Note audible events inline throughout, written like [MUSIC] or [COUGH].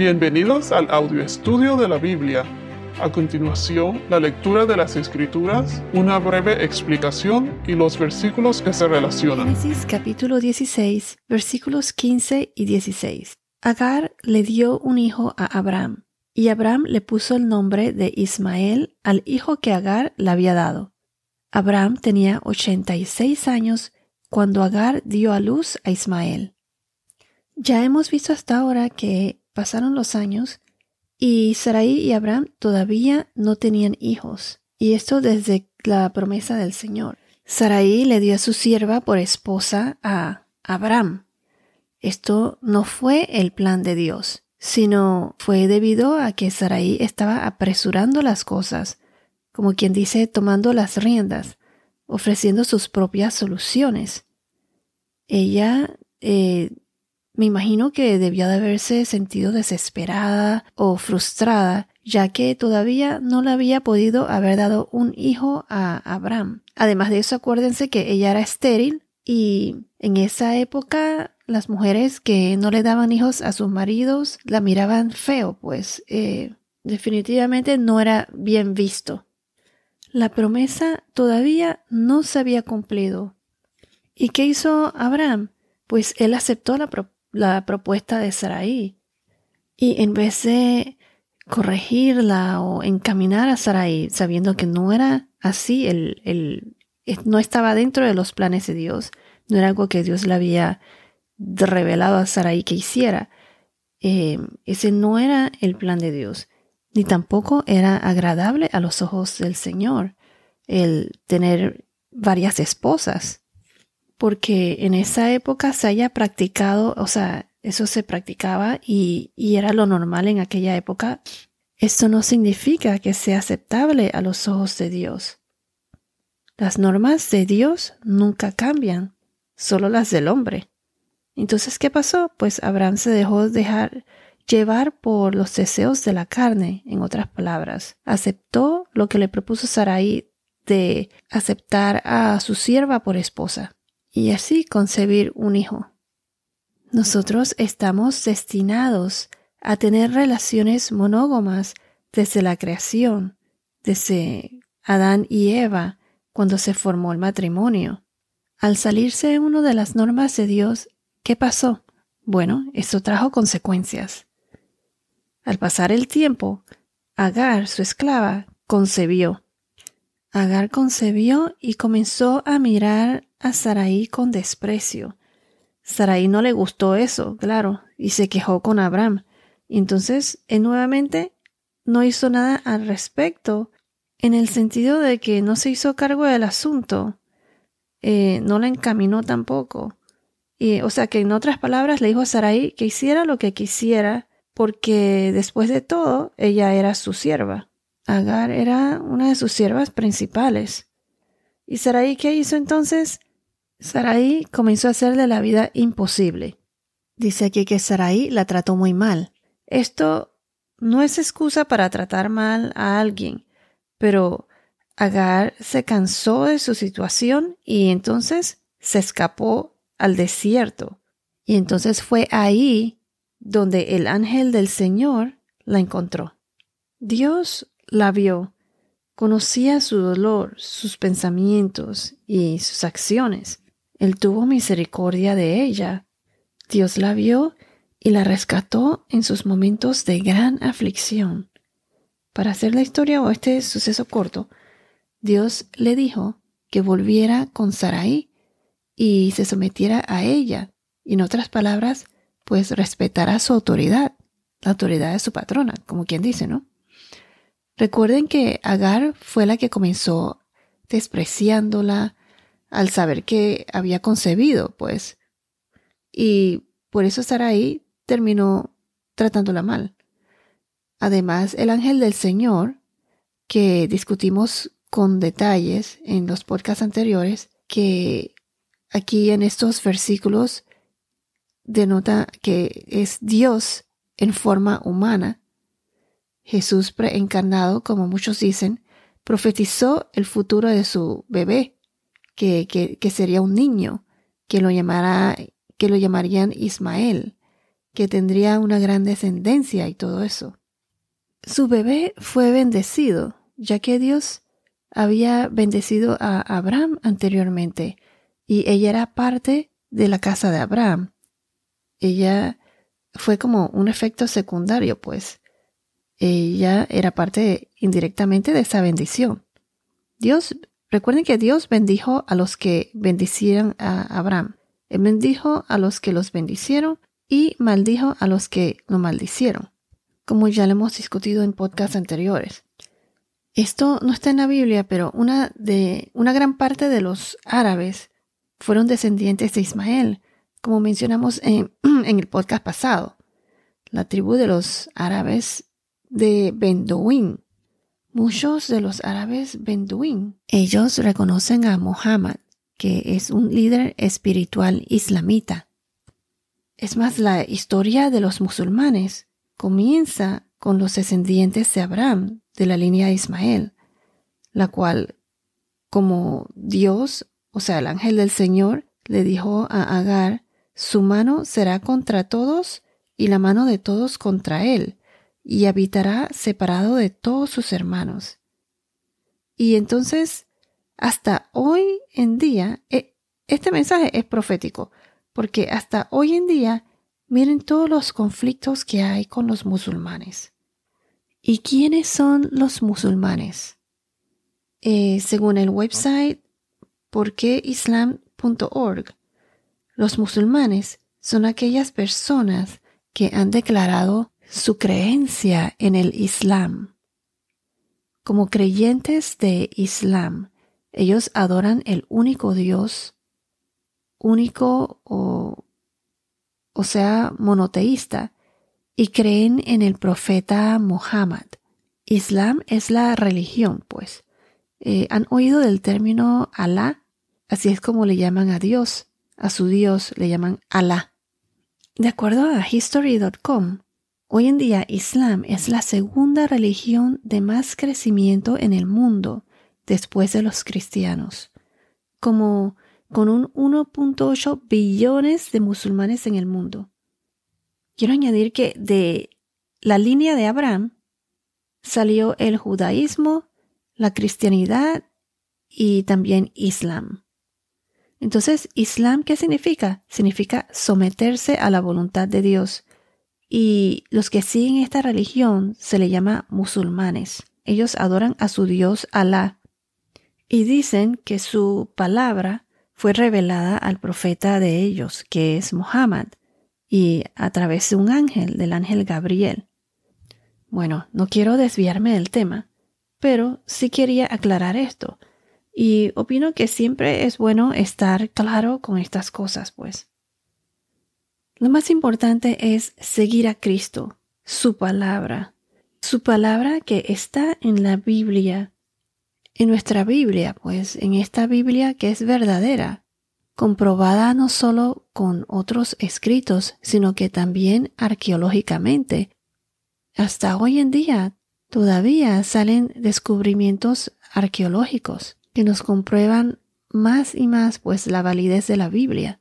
Bienvenidos al audio estudio de la Biblia. A continuación, la lectura de las Escrituras, una breve explicación y los versículos que se relacionan. Génesis capítulo 16, versículos 15 y 16. Agar le dio un hijo a Abraham, y Abraham le puso el nombre de Ismael al hijo que Agar le había dado. Abraham tenía 86 años cuando Agar dio a luz a Ismael. Ya hemos visto hasta ahora que pasaron los años y Sarai y Abraham todavía no tenían hijos, y esto desde la promesa del Señor. Sarai le dio a su sierva por esposa a Abraham. Esto no fue el plan de Dios, sino fue debido a que Sarai estaba apresurando las cosas, como quien dice tomando las riendas, ofreciendo sus propias soluciones. Ella eh, me imagino que debió de haberse sentido desesperada o frustrada, ya que todavía no le había podido haber dado un hijo a Abraham. Además de eso, acuérdense que ella era estéril y en esa época las mujeres que no le daban hijos a sus maridos la miraban feo, pues eh, definitivamente no era bien visto. La promesa todavía no se había cumplido. ¿Y qué hizo Abraham? Pues él aceptó la, propuesta la propuesta de Sarai. Y en vez de corregirla o encaminar a Sarai, sabiendo que no era así, el, el, no estaba dentro de los planes de Dios, no era algo que Dios le había revelado a Sarai que hiciera. Eh, ese no era el plan de Dios, ni tampoco era agradable a los ojos del Señor el tener varias esposas porque en esa época se haya practicado, o sea, eso se practicaba y, era lo normal en aquella época, esto no significa que sea aceptable a los ojos de Dios. Las normas de Dios nunca cambian, solo las del hombre. Entonces, ¿qué pasó? Pues Abraham se dejó dejar llevar por los deseos de la carne, en otras palabras. Aceptó lo que le propuso Sarai de aceptar a su sierva por esposa y así concebir un hijo. Nosotros estamos destinados a tener relaciones monógamas desde la creación, desde Adán y Eva, cuando se formó el matrimonio. Al salirse uno de las normas de Dios, ¿qué pasó? Bueno, esto trajo consecuencias. Al pasar el tiempo, Agar, su esclava, concebió. Agar concebió y comenzó a mirar a Sarai con desprecio. Sarai no le gustó eso, claro, y se quejó con Abraham. entonces él nuevamente no hizo nada al respecto, en el sentido de que no se hizo cargo del asunto, eh, no la encaminó tampoco. Y, o sea que en otras palabras le dijo a Sarai que hiciera lo que quisiera, porque después de todo ella era su sierva. Agar era una de sus siervas principales. ¿Y Sarai qué hizo entonces? Sarai comenzó a hacerle la vida imposible. Dice aquí que Sarai la trató muy mal. Esto no es excusa para tratar mal a alguien, pero Agar se cansó de su situación y entonces se escapó al desierto. Y entonces fue ahí donde el ángel del Señor la encontró. Dios la vio, conocía su dolor, sus pensamientos y sus acciones. Él tuvo misericordia de ella. Dios la vio y la rescató en sus momentos de gran aflicción. Para hacer la historia o este suceso corto, Dios le dijo que volviera con Sarai y se sometiera a ella, y en otras palabras, pues respetara su autoridad, la autoridad de su patrona, como quien dice, ¿no? Recuerden que Agar fue la que comenzó despreciándola al saber que había concebido, pues. Y por eso ahí terminó tratándola mal. Además, el ángel del Señor, que discutimos con detalles en los podcasts anteriores, que aquí en estos versículos denota que es Dios en forma humana, Jesús preencarnado, como muchos dicen, profetizó el futuro de su bebé, que, que, sería un niño, que lo, que lo llamarían Ismael, que tendría una gran descendencia y todo eso. Su bebé fue bendecido, ya que Dios había bendecido a Abraham anteriormente y ella era parte de la casa de Abraham. Ella fue como un efecto secundario, pues. Ella era parte indirectamente de esa bendición. Dios, recuerden que Dios bendijo a los que bendicieron a Abraham. Él bendijo a los que los bendicieron y maldijo a los que lo maldicieron, como ya lo hemos discutido en podcasts anteriores. Esto no está en la Biblia, pero una, de, una gran parte de los árabes fueron descendientes de Ismael, como mencionamos en, [CLEARS THROAT] en el podcast pasado. La tribu de los árabes de Benduín. Muchos de los árabes Benduín, ellos reconocen a Muhammad que es un líder espiritual islamita. Es más, la historia de los musulmanes comienza con los descendientes de Abraham, de la línea de Ismael, la cual, como Dios, o sea, el ángel del Señor, le dijo a Agar, su mano será contra todos y la mano de todos contra él, y habitará separado de todos sus hermanos. Y entonces hasta hoy en día, e, este mensaje es profético, porque hasta hoy en día, miren todos los conflictos que hay con los musulmanes. ¿Y quiénes son los musulmanes? Eh, según el website porqueislam.org, los musulmanes son aquellas personas que han declarado su creencia en el Islam. Como creyentes de Islam, ellos adoran el único Dios, único o, o sea, monoteísta, y creen en el profeta Muhammad. Islam es la religión, pues. Eh, ¿Han oído del término Alá? Así es como le llaman a Dios. A su Dios le llaman Alá. De acuerdo a History.com, hoy en día Islam es la segunda religión de más crecimiento en el mundo después de los cristianos, como con un 1.8 billones de musulmanes en el mundo. Quiero añadir que de la línea de Abraham salió el judaísmo, la cristianidad y también Islam. Entonces, Islam, ¿qué significa? Significa someterse a la voluntad de Dios. Y los que siguen esta religión se le llama musulmanes. Ellos adoran a su Dios Alá, y dicen que su palabra fue revelada al profeta de ellos, que es Muhammad, y a través de un ángel, del ángel Gabriel. Bueno, no quiero desviarme del tema, pero sí quería aclarar esto, y opino que siempre es bueno estar claro con estas cosas, pues. Lo más importante es seguir a Cristo, su palabra, su palabra que está en la Biblia en nuestra Biblia, pues en esta Biblia que es verdadera, comprobada no solo con otros escritos, sino que también arqueológicamente. Hasta hoy en día todavía salen descubrimientos arqueológicos que nos comprueban más y más pues la validez de la Biblia.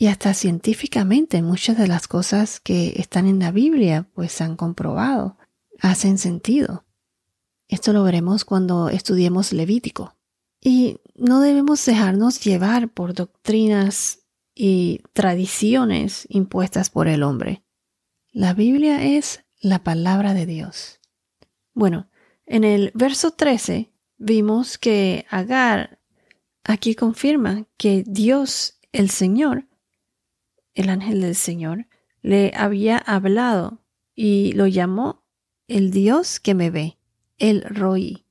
Y hasta científicamente muchas de las cosas que están en la Biblia pues se han comprobado, hacen sentido. Esto lo veremos cuando estudiemos Levítico. Y no debemos dejarnos llevar por doctrinas y tradiciones impuestas por el hombre. La Biblia es la palabra de Dios. Bueno, en el verso 13 vimos que Agar aquí confirma que Dios, el Señor, el ángel del Señor, le había hablado y lo llamó el Dios que me ve el Roí.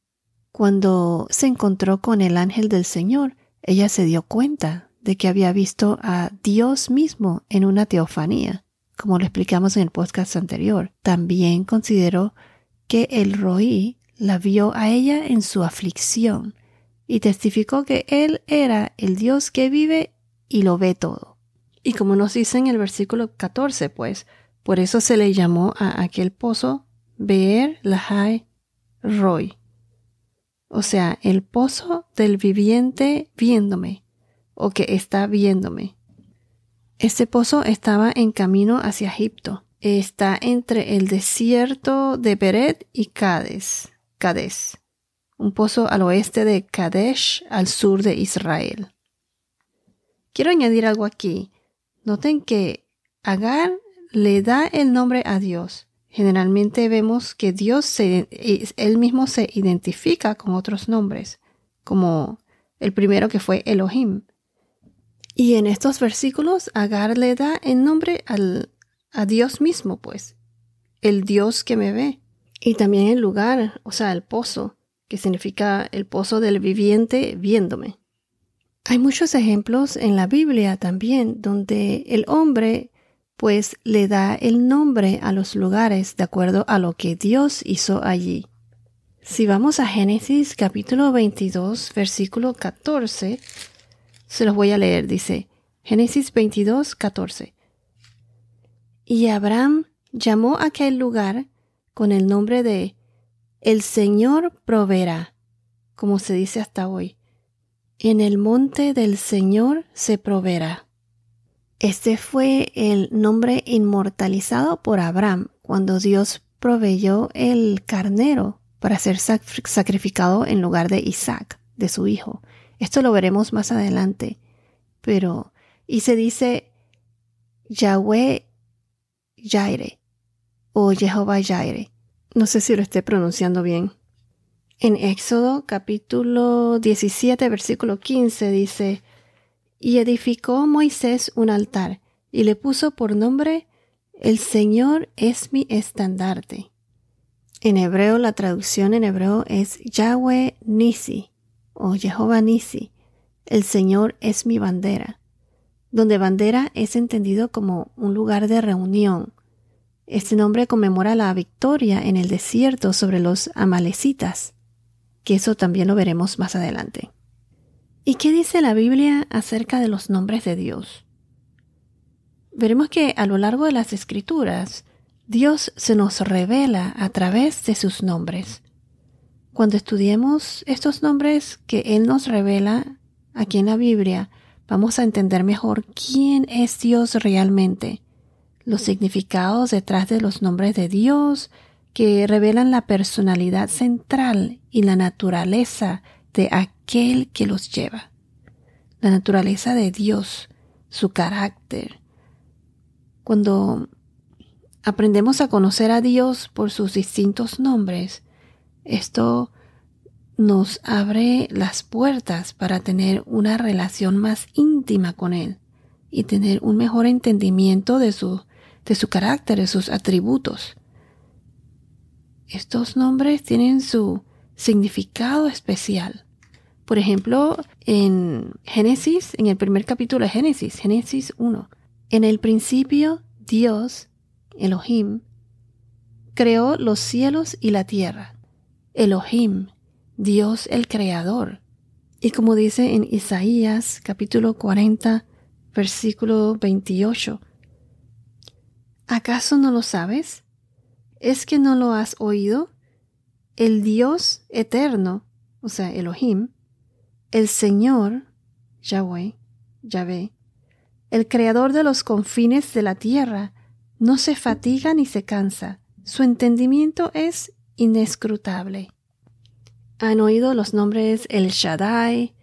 Cuando se encontró con el ángel del Señor, ella se dio cuenta de que había visto a Dios mismo en una teofanía, como lo explicamos en el podcast anterior. También consideró que el Roí la vio a ella en su aflicción y testificó que Él era el Dios que vive y lo ve todo. Y como nos dice en el versículo 14, pues, por eso se le llamó a aquel pozo Beer Lahai Roy. O sea, el pozo del viviente viéndome o que está viéndome. Este pozo estaba en camino hacia Egipto. Está entre el desierto de Beret y Cades, Cades, un pozo al oeste de Kadesh, al sur de Israel. Quiero añadir algo aquí. Noten que Agar le da el nombre a Dios. Generalmente vemos que Dios se, él mismo se identifica con otros nombres, como el primero que fue Elohim. Y en estos versículos Agar le da el nombre al, a Dios mismo, pues, el Dios que me ve. Y también el lugar, o sea, el pozo, que significa el pozo del viviente viéndome. Hay muchos ejemplos en la Biblia también donde el hombre pues le da el nombre a los lugares de acuerdo a lo que Dios hizo allí. Si vamos a Génesis capítulo 22, versículo 14, se los voy a leer, dice Génesis 22, 14. Y Abraham llamó aquel lugar con el nombre de El Señor proveerá, como se dice hasta hoy. En el monte del Señor se proveerá. Este fue el nombre inmortalizado por Abraham cuando Dios proveyó el carnero para ser sacrificado en lugar de Isaac, de su hijo. Esto lo veremos más adelante. Pero, y se dice Yahweh Jaire o Jehová Jaire. No sé si lo esté pronunciando bien. En Éxodo capítulo 17 versículo 15 dice, y edificó Moisés un altar, y le puso por nombre El Señor es mi estandarte. En hebreo, la traducción en hebreo es Yahweh Nisi o Jehová Nisi. El Señor es mi bandera, donde bandera es entendido como un lugar de reunión. Este nombre conmemora la victoria en el desierto sobre los amalecitas, que eso también lo veremos más adelante. ¿Y qué dice la Biblia acerca de los nombres de Dios? Veremos que a lo largo de las escrituras, Dios se nos revela a través de sus nombres. Cuando estudiemos estos nombres que Él nos revela aquí en la Biblia, vamos a entender mejor quién es Dios realmente, los significados detrás de los nombres de Dios, que revelan la personalidad central y la naturaleza de aquel que los lleva. La naturaleza de Dios, su carácter. Cuando aprendemos a conocer a Dios por sus distintos nombres, esto nos abre las puertas para tener una relación más íntima con Él y tener un mejor entendimiento de su, de su carácter, de sus atributos. Estos nombres tienen su significado especial. Por ejemplo, en Génesis, en el primer capítulo de Génesis, Génesis 1, en el principio Dios, Elohim, creó los cielos y la tierra. Elohim, Dios el Creador. Y como dice en Isaías capítulo 40, versículo 28, ¿acaso no lo sabes? ¿Es que no lo has oído? El Dios eterno, o sea, Elohim, el Señor, Yahweh, Yahvé, el creador de los confines de la tierra, no se fatiga ni se cansa. Su entendimiento es inescrutable. Han oído los nombres El Shaddai,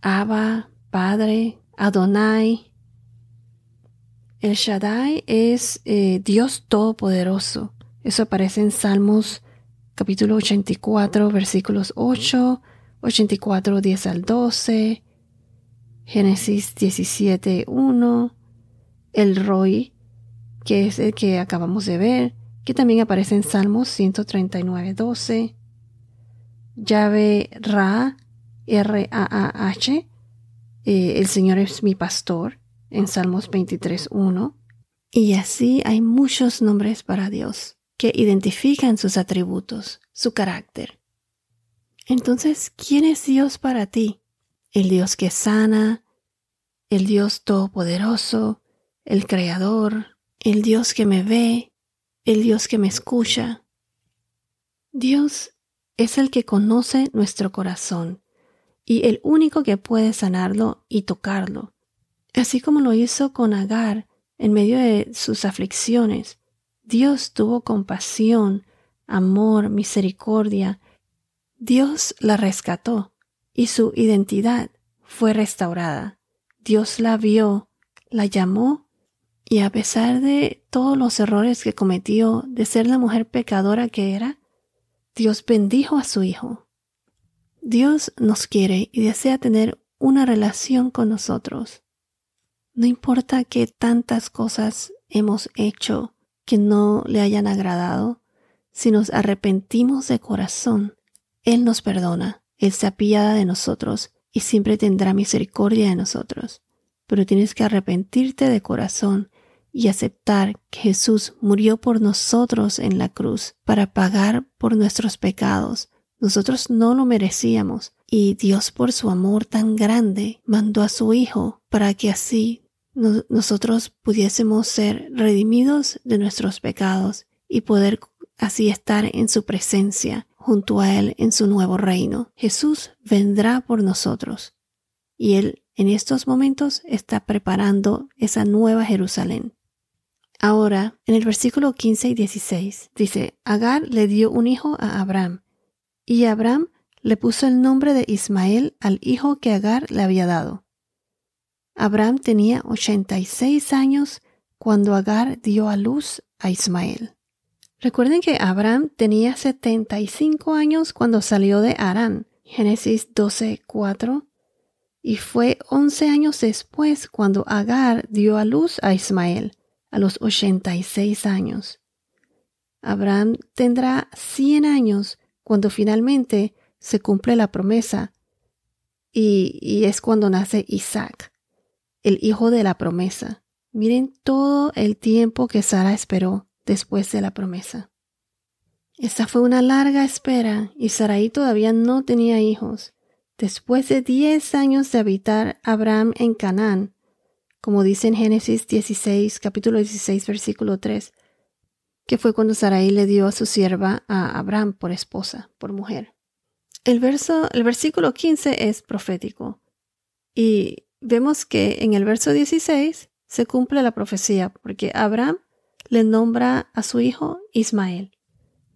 Abba, Padre, Adonai. El Shaddai es eh, Dios Todopoderoso. Eso aparece en Salmos capítulo 84, versículos 8 84, 10 al 12, Génesis 17, 1, el Roy, que es el que acabamos de ver, que también aparece en Salmos 139, 12, Llave Ra, R-A-A-H, eh, el Señor es mi pastor, en Salmos 23, 1, y así hay muchos nombres para Dios que identifican sus atributos, su carácter. Entonces, ¿quién es Dios para ti? El Dios que sana, el Dios todopoderoso, el Creador, el Dios que me ve, el Dios que me escucha. Dios es el que conoce nuestro corazón y el único que puede sanarlo y tocarlo. Así como lo hizo con Agar en medio de sus aflicciones, Dios tuvo compasión, amor, misericordia. Dios la rescató y su identidad fue restaurada. Dios la vio, la llamó y a pesar de todos los errores que cometió, de ser la mujer pecadora que era, Dios bendijo a su Hijo. Dios nos quiere y desea tener una relación con nosotros. No importa que tantas cosas hemos hecho que no le hayan agradado, si nos arrepentimos de corazón, Él nos perdona, Él se apiada de nosotros y siempre tendrá misericordia de nosotros. Pero tienes que arrepentirte de corazón y aceptar que Jesús murió por nosotros en la cruz para pagar por nuestros pecados. Nosotros no lo merecíamos y Dios por su amor tan grande mandó a su Hijo para que así nosotros pudiésemos ser redimidos de nuestros pecados y poder así estar en su presencia junto a Él en su nuevo reino. Jesús vendrá por nosotros y Él en estos momentos está preparando esa nueva Jerusalén. Ahora, en el versículo 15 y 16, dice, Agar le dio un hijo a Abraham, y Abraham le puso el nombre de Ismael al hijo que Agar le había dado. Abraham tenía 86 años cuando Agar dio a luz a Ismael. Recuerden que Abraham tenía 75 años cuando salió de Arán, Génesis 12:4, y fue 11 años después cuando Agar dio a luz a Ismael, a los 86 años. Abraham tendrá 100 años cuando finalmente se cumple la promesa, y, y es cuando nace Isaac, el hijo de la promesa. Miren todo el tiempo que Sara esperó después de la promesa. Esta fue una larga espera y Sarai todavía no tenía hijos. Después de diez años de habitar Abraham en Canaán, como dice en Génesis 16, capítulo 16, versículo 3, que fue cuando Sarai le dio a su sierva a Abraham por esposa, por mujer. El, verso, el versículo 15 es profético y vemos que en el verso 16 se cumple la profecía porque Abraham le nombra a su hijo Ismael.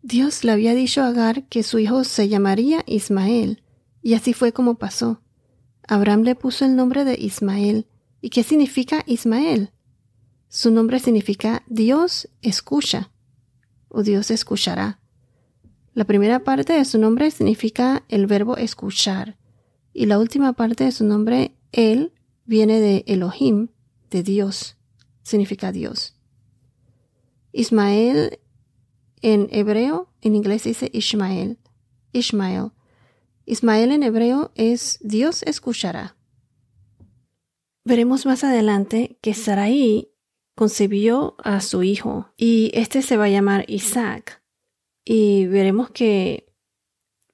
Dios le había dicho a Agar que su hijo se llamaría Ismael, y así fue como pasó. Abraham le puso el nombre de Ismael. ¿Y qué significa Ismael? Su nombre significa Dios escucha, o Dios escuchará. La primera parte de su nombre significa el verbo escuchar, y la última parte de su nombre, él, viene de Elohim, de Dios, significa Dios. Ismael en hebreo, en inglés dice Ishmael. Ishmael. Ismael en hebreo es Dios escuchará. Veremos más adelante que Sarai concebió a su hijo y este se va a llamar Isaac. Y veremos que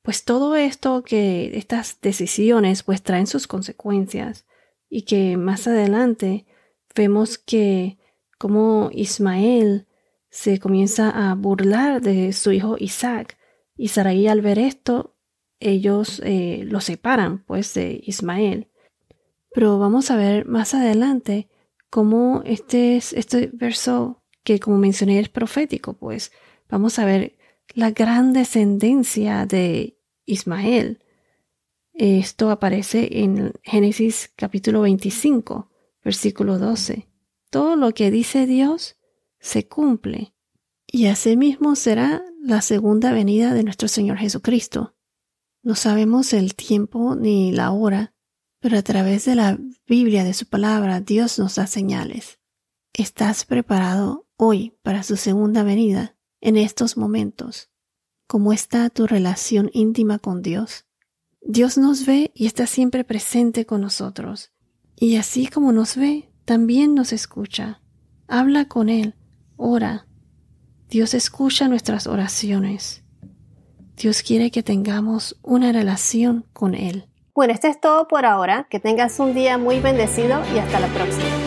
pues todo esto que estas decisiones pues traen sus consecuencias y que más adelante vemos que como Ismael se comienza a burlar de su hijo Isaac. Y Sarai al ver esto, ellos eh, lo separan pues de Ismael. Pero vamos a ver más adelante cómo este, este verso que como mencioné es profético, pues vamos a ver la gran descendencia de Ismael. Esto aparece en Génesis capítulo 25, versículo 12. Todo lo que dice Dios se cumple. Y asimismo será la segunda venida de nuestro Señor Jesucristo. No sabemos el tiempo ni la hora, pero a través de la Biblia, de su palabra, Dios nos da señales. ¿Estás preparado hoy para su segunda venida, en estos momentos? ¿Cómo está tu relación íntima con Dios? Dios nos ve y está siempre presente con nosotros. Y así como nos ve, también nos escucha. Habla con Él, ora. Dios escucha nuestras oraciones. Dios quiere que tengamos una relación con Él. Bueno, esto es todo por ahora. Que tengas un día muy bendecido y hasta la próxima.